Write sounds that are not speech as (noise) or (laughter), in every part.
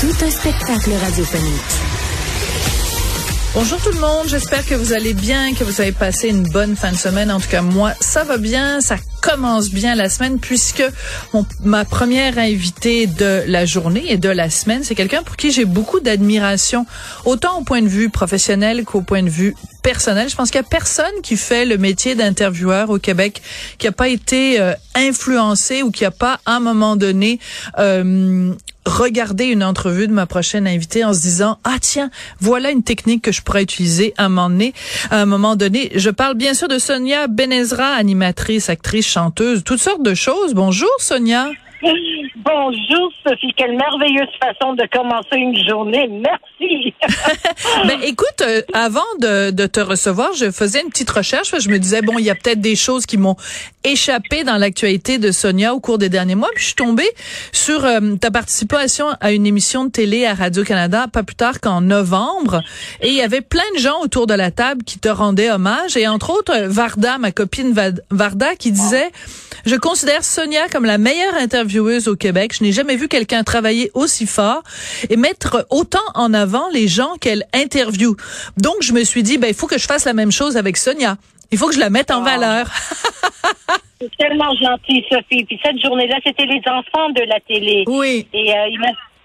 Tout un spectacle radiophonique. Bonjour tout le monde, j'espère que vous allez bien, que vous avez passé une bonne fin de semaine. En tout cas, moi, ça va bien, ça commence bien la semaine puisque ma première invitée de la journée et de la semaine, c'est quelqu'un pour qui j'ai beaucoup d'admiration, autant au point de vue professionnel qu'au point de vue personnel. Je pense qu'il y a personne qui fait le métier d'intervieweur au Québec qui a pas été euh, influencé ou qui a pas à un moment donné euh, regarder une entrevue de ma prochaine invitée en se disant ah tiens voilà une technique que je pourrais utiliser à un moment donné. À un moment donné je parle bien sûr de Sonia Benezra animatrice actrice chanteuse toutes sortes de choses. Bonjour Sonia (laughs) Bonjour Sophie, quelle merveilleuse façon de commencer une journée. Merci. (laughs) ben écoute, euh, avant de, de, te recevoir, je faisais une petite recherche. Je me disais bon, il y a peut-être des choses qui m'ont échappé dans l'actualité de Sonia au cours des derniers mois. Puis je suis tombée sur euh, ta participation à une émission de télé à Radio Canada pas plus tard qu'en novembre, et il y avait plein de gens autour de la table qui te rendaient hommage, et entre autres Varda, ma copine Varda, qui disait je considère Sonia comme la meilleure intervieweuse au Québec. Je n'ai jamais vu quelqu'un travailler aussi fort et mettre autant en avant les gens qu'elle interviewe. Donc, je me suis dit, ben, il faut que je fasse la même chose avec Sonia. Il faut que je la mette en valeur. (laughs) C'est tellement gentil, Sophie. Puis cette journée-là, c'était les enfants de la télé. Oui. Et euh, ils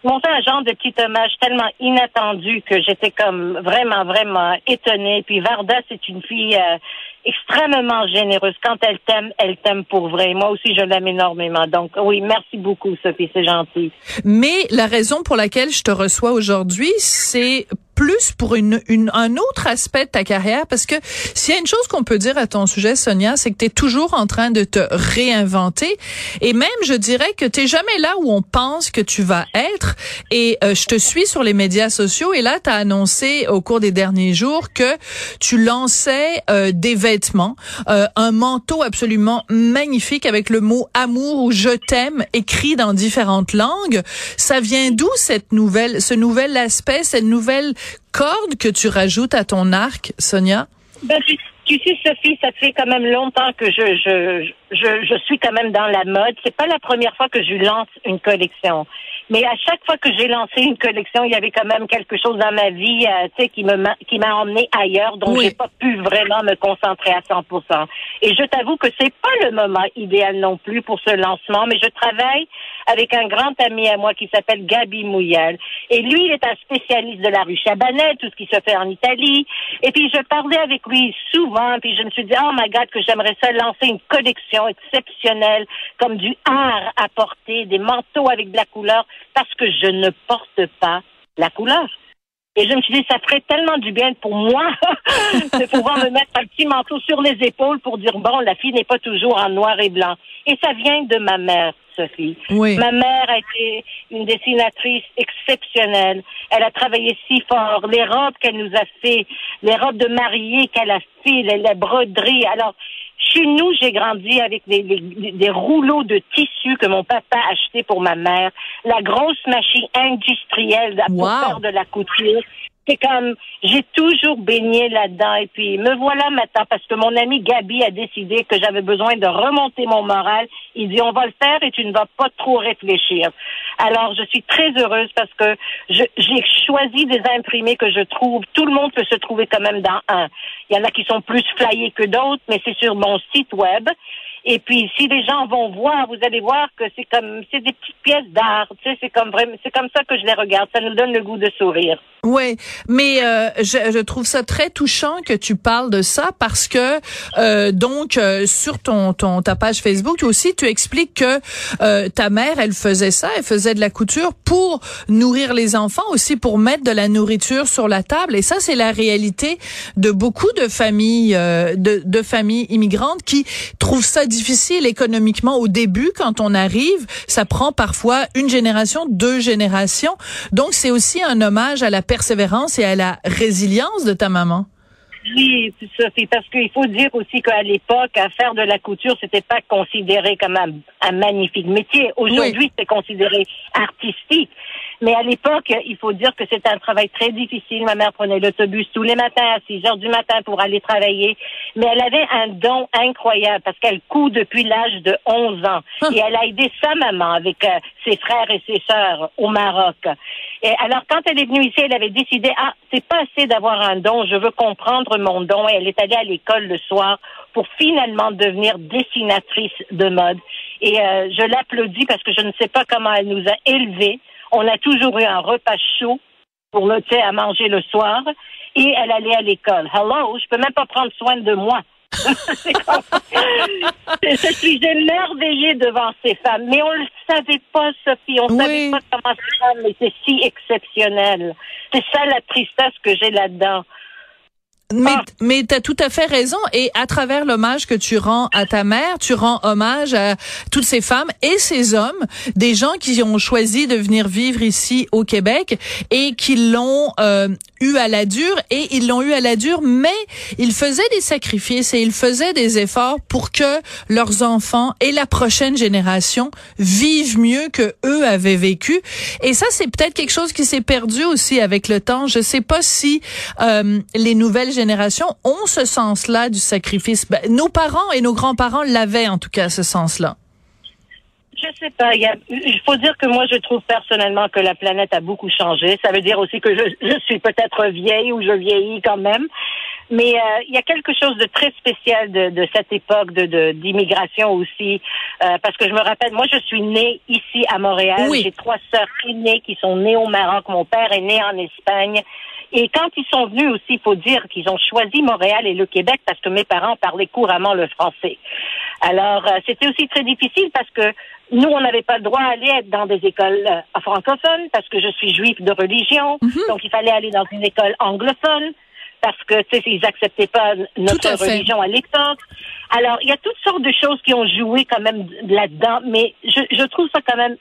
m'ont fait un genre de petit hommage tellement inattendu que j'étais comme vraiment, vraiment étonnée. Puis Varda, c'est une fille... Euh, extrêmement généreuse. Quand elle t'aime, elle t'aime pour vrai. Moi aussi, je l'aime énormément. Donc, oui, merci beaucoup, Sophie, c'est gentil. Mais la raison pour laquelle je te reçois aujourd'hui, c'est plus pour une, une, un autre aspect de ta carrière? Parce que s'il y a une chose qu'on peut dire à ton sujet Sonia, c'est que tu es toujours en train de te réinventer. Et même je dirais que tu jamais là où on pense que tu vas être. Et euh, je te suis sur les médias sociaux. Et là tu as annoncé au cours des derniers jours que tu lançais euh, des vêtements, euh, un manteau absolument magnifique avec le mot amour ou je t'aime écrit dans différentes langues. Ça vient d'où cette nouvelle ce nouvel aspect, cette nouvelle corde que tu rajoutes à ton arc, Sonia? Ben, tu, sais, Sophie, ça fait quand même longtemps que je, je, je, je suis quand même dans la mode. C'est pas la première fois que je lance une collection. Mais à chaque fois que j'ai lancé une collection, il y avait quand même quelque chose dans ma vie, euh, tu sais, qui me qui m'a emmené ailleurs, donc j'ai pas pu vraiment me concentrer à 100%. Et je t'avoue que c'est pas le moment idéal non plus pour ce lancement, mais je travaille avec un grand ami à moi qui s'appelle Gabi Mouyal. Et lui, il est un spécialiste de la rue Chabanel, tout ce qui se fait en Italie. Et puis, je parlais avec lui souvent, puis je me suis dit, oh my God, que j'aimerais ça lancer une collection exceptionnelle, comme du art à porter, des manteaux avec de la couleur parce que je ne porte pas la couleur. Et je me suis dit, ça ferait tellement du bien pour moi (laughs) de pouvoir me mettre un petit manteau sur les épaules pour dire, bon, la fille n'est pas toujours en noir et blanc. Et ça vient de ma mère, Sophie. Oui. Ma mère a été une dessinatrice exceptionnelle. Elle a travaillé si fort. Les robes qu'elle nous a fait, les robes de mariée qu'elle a fait, les, les broderies. Alors, chez nous, j'ai grandi avec des, des, rouleaux de tissu que mon papa a acheté pour ma mère, la grosse machine industrielle pour faire de la couture c'est comme j'ai toujours baigné là-dedans et puis me voilà maintenant parce que mon ami Gabi a décidé que j'avais besoin de remonter mon moral. Il dit on va le faire et tu ne vas pas trop réfléchir. Alors je suis très heureuse parce que j'ai choisi des imprimés que je trouve tout le monde peut se trouver quand même dans un. Il y en a qui sont plus flyés que d'autres, mais c'est sur mon site web. Et puis, si les gens vont voir, vous allez voir que c'est comme, c'est des petites pièces d'art. Tu sais, c'est comme vraiment, c'est comme ça que je les regarde. Ça nous donne le goût de sourire. Oui, mais euh, je, je, trouve ça très touchant que tu parles de ça parce que euh, donc euh, sur ton, ton ta page Facebook aussi tu expliques que euh, ta mère elle faisait ça, elle faisait de la couture pour nourrir les enfants aussi pour mettre de la nourriture sur la table et ça c'est la réalité de beaucoup de familles de, de familles immigrantes qui trouvent ça difficile économiquement au début quand on arrive. Ça prend parfois une génération, deux générations. Donc, c'est aussi un hommage à la persévérance et à la résilience de ta maman? Oui, Sophie, parce qu'il faut dire aussi qu'à l'époque, à faire de la couture, c'était pas considéré comme un, magnifique métier. Aujourd'hui, c'est considéré artistique. Mais à l'époque, il faut dire que c'était un travail très difficile. Ma mère prenait l'autobus tous les matins à 6 heures du matin pour aller travailler. Mais elle avait un don incroyable parce qu'elle coud depuis l'âge de 11 ans. Ah. Et elle a aidé sa maman avec euh, ses frères et ses sœurs au Maroc. Et alors, quand elle est venue ici, elle avait décidé, ah, c'est pas assez d'avoir un don, je veux comprendre mon don. Et elle est allée à l'école le soir pour finalement devenir dessinatrice de mode. Et euh, je l'applaudis parce que je ne sais pas comment elle nous a élevés on a toujours eu un repas chaud pour le thé à manger le soir et elle allait à l'école. Hello, je peux même pas prendre soin de moi. (laughs) (laughs) je suis émerveillée devant ces femmes, mais on ne le savait pas, Sophie. On ne savait pas comment ces femmes étaient si exceptionnelles. C'est ça la tristesse que j'ai là-dedans. Mais, ah. mais tu as tout à fait raison. Et à travers l'hommage que tu rends à ta mère, tu rends hommage à toutes ces femmes et ces hommes, des gens qui ont choisi de venir vivre ici au Québec et qui l'ont euh, eu à la dure. Et ils l'ont eu à la dure, mais ils faisaient des sacrifices et ils faisaient des efforts pour que leurs enfants et la prochaine génération vivent mieux que eux avaient vécu. Et ça, c'est peut-être quelque chose qui s'est perdu aussi avec le temps. Je sais pas si euh, les nouvelles générations générations ont ce sens-là du sacrifice. Ben, nos parents et nos grands-parents l'avaient en tout cas, ce sens-là. Je sais pas. Il, faut dire que moi, je trouve personnellement que la planète a beaucoup changé. Ça veut dire aussi que je, suis peut-être vieille ou je vieillis quand même. Mais euh, il y a quelque chose de très spécial de, cette époque de d'immigration aussi, euh, parce que je me rappelle, moi je suis née ici à Montréal. J'ai trois sœurs aînées qui sont nées au Maroc. Mon père est né en Espagne. Et quand ils sont venus aussi, il faut dire qu'ils ont choisi Montréal et le Québec parce que mes parents parlaient couramment le français. Alors, euh, c'était aussi très difficile parce que nous, on n'avait pas le droit d'aller aller dans des écoles euh, francophones parce que je suis juif de religion. Mhm. Donc, il fallait aller dans une école anglophone parce que, tu sais, ils acceptaient pas notre religion à l'époque. Alors, il y a toutes sortes de choses qui ont joué quand même là-dedans, mais je, je trouve ça quand même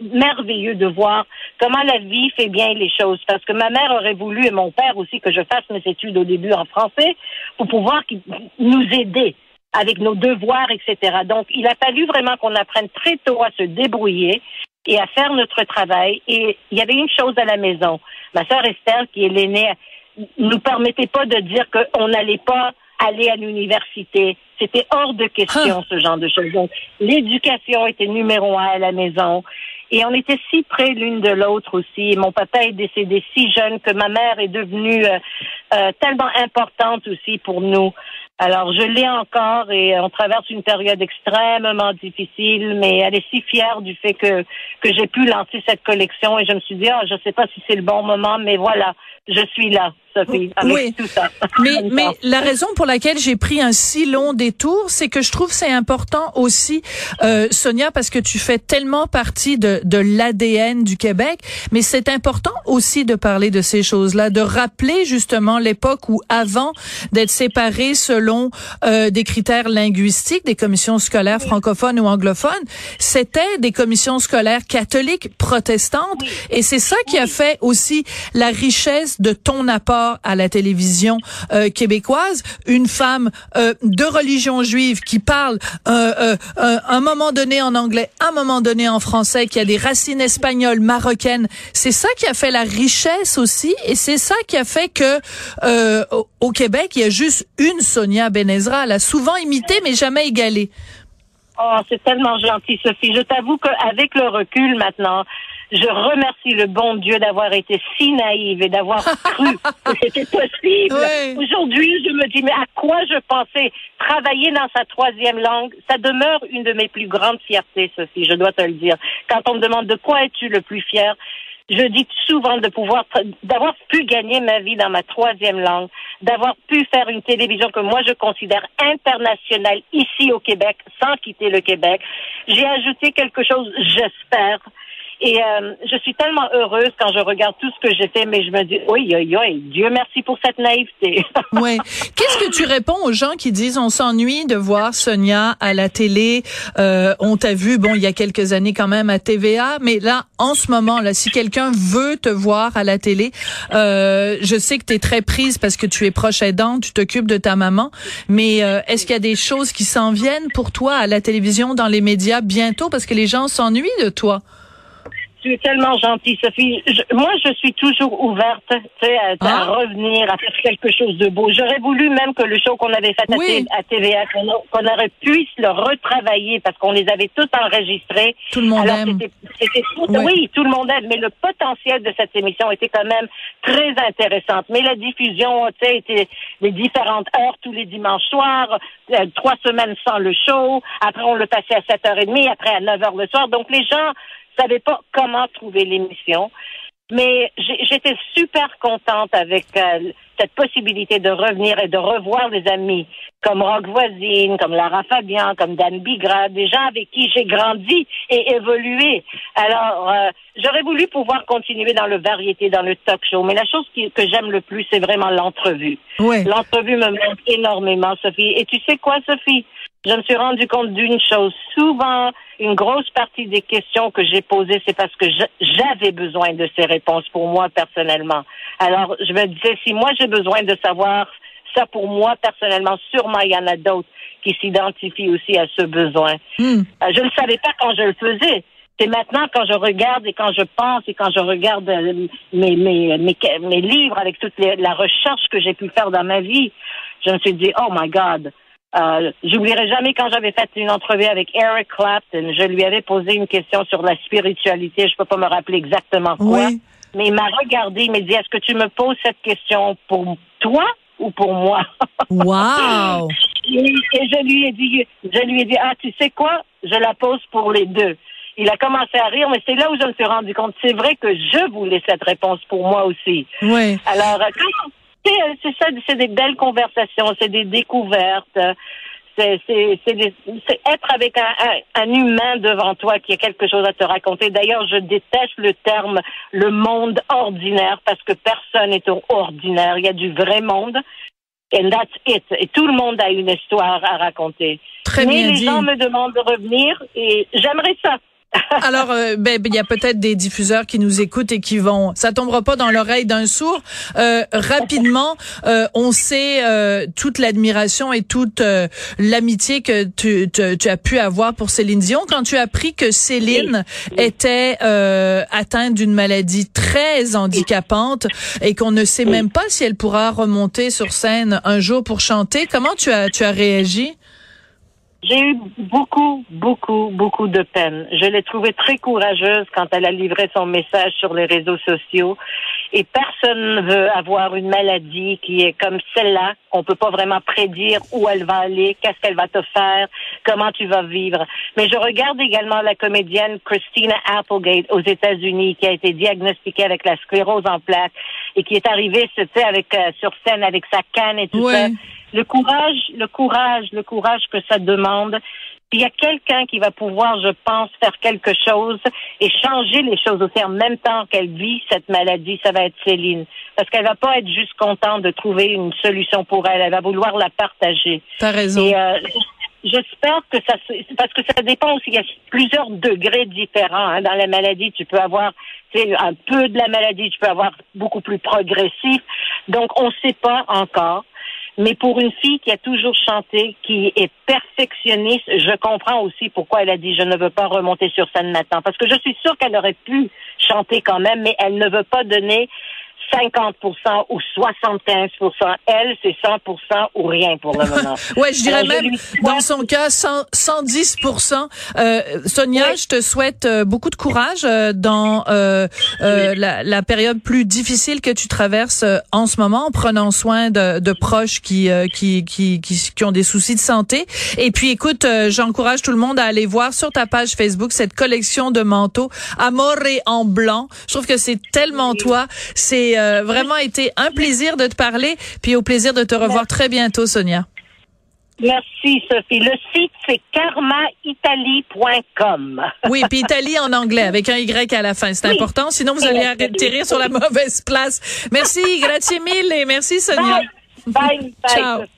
merveilleux de voir comment la vie fait bien les choses. Parce que ma mère aurait voulu, et mon père aussi, que je fasse mes études au début en français pour pouvoir nous aider avec nos devoirs, etc. Donc, il a fallu vraiment qu'on apprenne très tôt à se débrouiller et à faire notre travail. Et il y avait une chose à la maison. Ma sœur Esther, qui est l'aînée, nous permettait pas de dire qu'on n'allait pas aller à l'université. C'était hors de question, ah. ce genre de choses. Donc, l'éducation était numéro un à la maison. Et on était si près l'une de l'autre aussi. Mon papa est décédé si jeune que ma mère est devenue euh, euh, tellement importante aussi pour nous. Alors, je l'ai encore et on traverse une période extrêmement difficile, mais elle est si fière du fait que, que j'ai pu lancer cette collection et je me suis dit, ah, je sais pas si c'est le bon moment, mais voilà, je suis là oui. (laughs) Mais, mais la raison pour laquelle j'ai pris un si long détour, c'est que je trouve c'est important aussi, euh, Sonia, parce que tu fais tellement partie de, de l'ADN du Québec, mais c'est important aussi de parler de ces choses-là, de rappeler justement l'époque où avant d'être séparés selon euh, des critères linguistiques, des commissions scolaires francophones ou anglophones, c'était des commissions scolaires catholiques, protestantes, et c'est ça qui a fait aussi la richesse de ton apport à la télévision euh, québécoise, une femme euh, de religion juive qui parle euh, un moment donné en anglais, un moment donné en français, qui a des racines espagnoles, marocaines. C'est ça qui a fait la richesse aussi, et c'est ça qui a fait que au, Québec, il y a juste une Sonia Benezra. Elle a souvent imité, mais jamais égalé. Oh, c'est tellement gentil, Sophie. Je t'avoue qu'avec le recul maintenant, je remercie le bon Dieu d'avoir été si naïve et d'avoir (laughs) cru que c'était possible. Aujourd'hui, je me dis, mais à quoi je pensais travailler dans sa troisième langue? Ça demeure une de mes plus grandes fiertés, Sophie, je dois te le dire. Quand on me demande de quoi es-tu le plus fier, je dis souvent de pouvoir, d'avoir pu gagner ma vie dans ma troisième langue, d'avoir pu faire une télévision que moi je considère internationale ici au Québec, sans quitter le Québec. J'ai ajouté quelque chose, j'espère, Et euh, je suis tellement heureuse quand je regarde tout ce que j'ai fait, mais je me dis, oui, oui, oui, Dieu merci pour cette naïveté. (laughs) oui. Qu'est-ce que tu réponds aux gens qui disent, on s'ennuie de voir Sonia à la télé, euh, on t'a vu, bon, il y a quelques années quand même à TVA, mais là, en ce moment, là, si quelqu'un veut te voir à la télé, euh, je sais que tu es très prise parce que tu es proche aidante, tu t'occupes de ta maman, mais euh, est-ce qu'il y a des choses qui s'en viennent pour toi à la télévision, dans les médias bientôt? Parce que les gens s'ennuient de toi? Tu es tellement gentille, Sophie. moi, je suis toujours ouverte à, à ah. revenir, à faire quelque chose de beau. J'aurais voulu même que le show qu'on avait fait à, TVA, qu'on aurait pu le retravailler parce qu'on les avait tous enregistrés. Tout le monde aime. oui. tout le monde aime. Mais le potentiel de cette émission était quand même très intéressante. Mais la diffusion, tu sais, était les différentes heures tous les dimanches soirs, euh, trois semaines sans le show. Après, on le passait à 7h30, après à 9h le soir. Donc, les gens savais pas comment trouver l'émission. Mais j'étais super contente avec euh, cette possibilité de revenir et de revoir des amis comme Rock Voisine, comme Lara Fabian, comme Dan Bigra, des gens avec qui j'ai grandi et évolué. Alors, euh, j'aurais voulu pouvoir continuer dans le variété, dans le talk show, mais la chose que j'aime le plus, c'est vraiment l'entrevue. L'entrevue me manque énormément, Sophie. Et tu sais quoi, Sophie? Je me suis rendu compte d'une chose. Souvent, une grosse partie des questions que j'ai posées, c'est parce que j'avais besoin de ces réponses pour moi personnellement. Alors, je me disais, si moi j'ai besoin de savoir ça pour moi personnellement, sûrement il y en a d'autres qui s'identifient aussi à ce besoin. Hmm. Euh, je ne savais pas quand je le faisais. C'est maintenant quand je regarde et quand je pense et quand je regarde euh, mes, mes, mes, mes livres avec toute la recherche que j'ai pu faire dans ma vie, je me suis dit, oh my God, euh, J'oublierai jamais quand j'avais fait une entrevue avec Eric Clapton. Je lui avais posé une question sur la spiritualité. Je peux pas me rappeler exactement quoi. Mais il m'a regardé, il m'a dit Est-ce que tu me poses cette question pour toi ou pour moi? Wow (laughs) et, je lui ai dit, je lui ai dit Ah, tu sais quoi? Je la pose pour les deux. Il a commencé à rire, mais c'est là où je me suis rendu compte. C'est vrai que je voulais cette réponse pour moi aussi. Oui. Alors, quand c'est ça, c'est des belles conversations, c'est des découvertes. C'est, être avec un, humain devant toi qui a quelque chose à te raconter. D'ailleurs, je déteste le terme le monde ordinaire parce que personne n'est ordinaire. Il y a du vrai monde. And that's it. Et tout le monde a une histoire à raconter. Très Mais les gens me demandent de revenir et j'aimerais ça. Alors, euh, ben, il y a peut-être des diffuseurs qui nous écoutent et qui vont. Ça tombera pas dans l'oreille d'un sourd. Euh, rapidement, euh, on sait toute l'admiration et toute l'amitié que tu, tu, as pu avoir pour Céline Dion quand tu as appris que Céline était atteinte d'une maladie très handicapante et qu'on ne sait même pas si elle pourra remonter sur scène un jour pour chanter. Comment tu as tu as réagi? J'ai eu beaucoup, beaucoup, beaucoup de peine. Je l'ai trouvée très courageuse quand elle a livré son message sur les réseaux sociaux. Et personne ne veut avoir une maladie qui est comme celle-là. On peut pas vraiment prédire où elle va aller, qu'est-ce qu'elle va te faire, comment tu vas vivre. Mais je regarde également la comédienne Christina Applegate aux États-Unis qui a été diagnostiquée avec la sclérose en plaques et qui est arrivée, tu avec euh, sur scène avec sa canne et tout ça le courage, le courage, le courage que ça demande. Il y a quelqu'un qui va pouvoir, je pense, faire quelque chose et changer les choses aussi en même temps qu'elle vit cette maladie. Ça va être Céline. Parce qu'elle va pas être juste contente de trouver une solution pour elle. Elle va vouloir la partager. T'as raison. Et, euh, J'espère que ça, parce que ça dépend aussi. Il y a plusieurs degrés différents hein. dans la maladie. Tu peux avoir, un peu de la maladie, tu peux avoir beaucoup plus progressif. Donc, on ne sait pas encore. Mais pour une fille qui a toujours chanté, qui est perfectionniste, je comprends aussi pourquoi elle a dit je ne veux pas remonter sur scène maintenant. Parce que je suis sûre qu'elle aurait pu chanter quand même, mais elle ne veut pas donner 50 ou 75 Elle, c'est 100 ou rien pour le moment. (laughs) ouais, je dirais même, dans son cas, 110% euh, Sonia, je te souhaite euh, beaucoup de courage euh, dans euh, la, la, période plus difficile que tu traverses en ce moment, en prenant soin de, de proches qui, qui, qui, qui, qui, ont des soucis de santé. Et puis, écoute, j'encourage tout le monde à aller voir sur ta page Facebook cette collection de manteaux Amore en blanc. Je trouve que c'est tellement toi. C'est euh, vraiment été un plaisir de te parler, puis au plaisir de te revoir très bientôt, Sonia. Merci, Sophie. Le site, c'est karmaitalie.com. Oui, puis Italie en anglais, avec un Y à la fin. C'est important, sinon vous allez atterrir sur la mauvaise place. Merci, grazie mille et merci, Sonia. Bye. Bye. Bye Ciao. Sophie.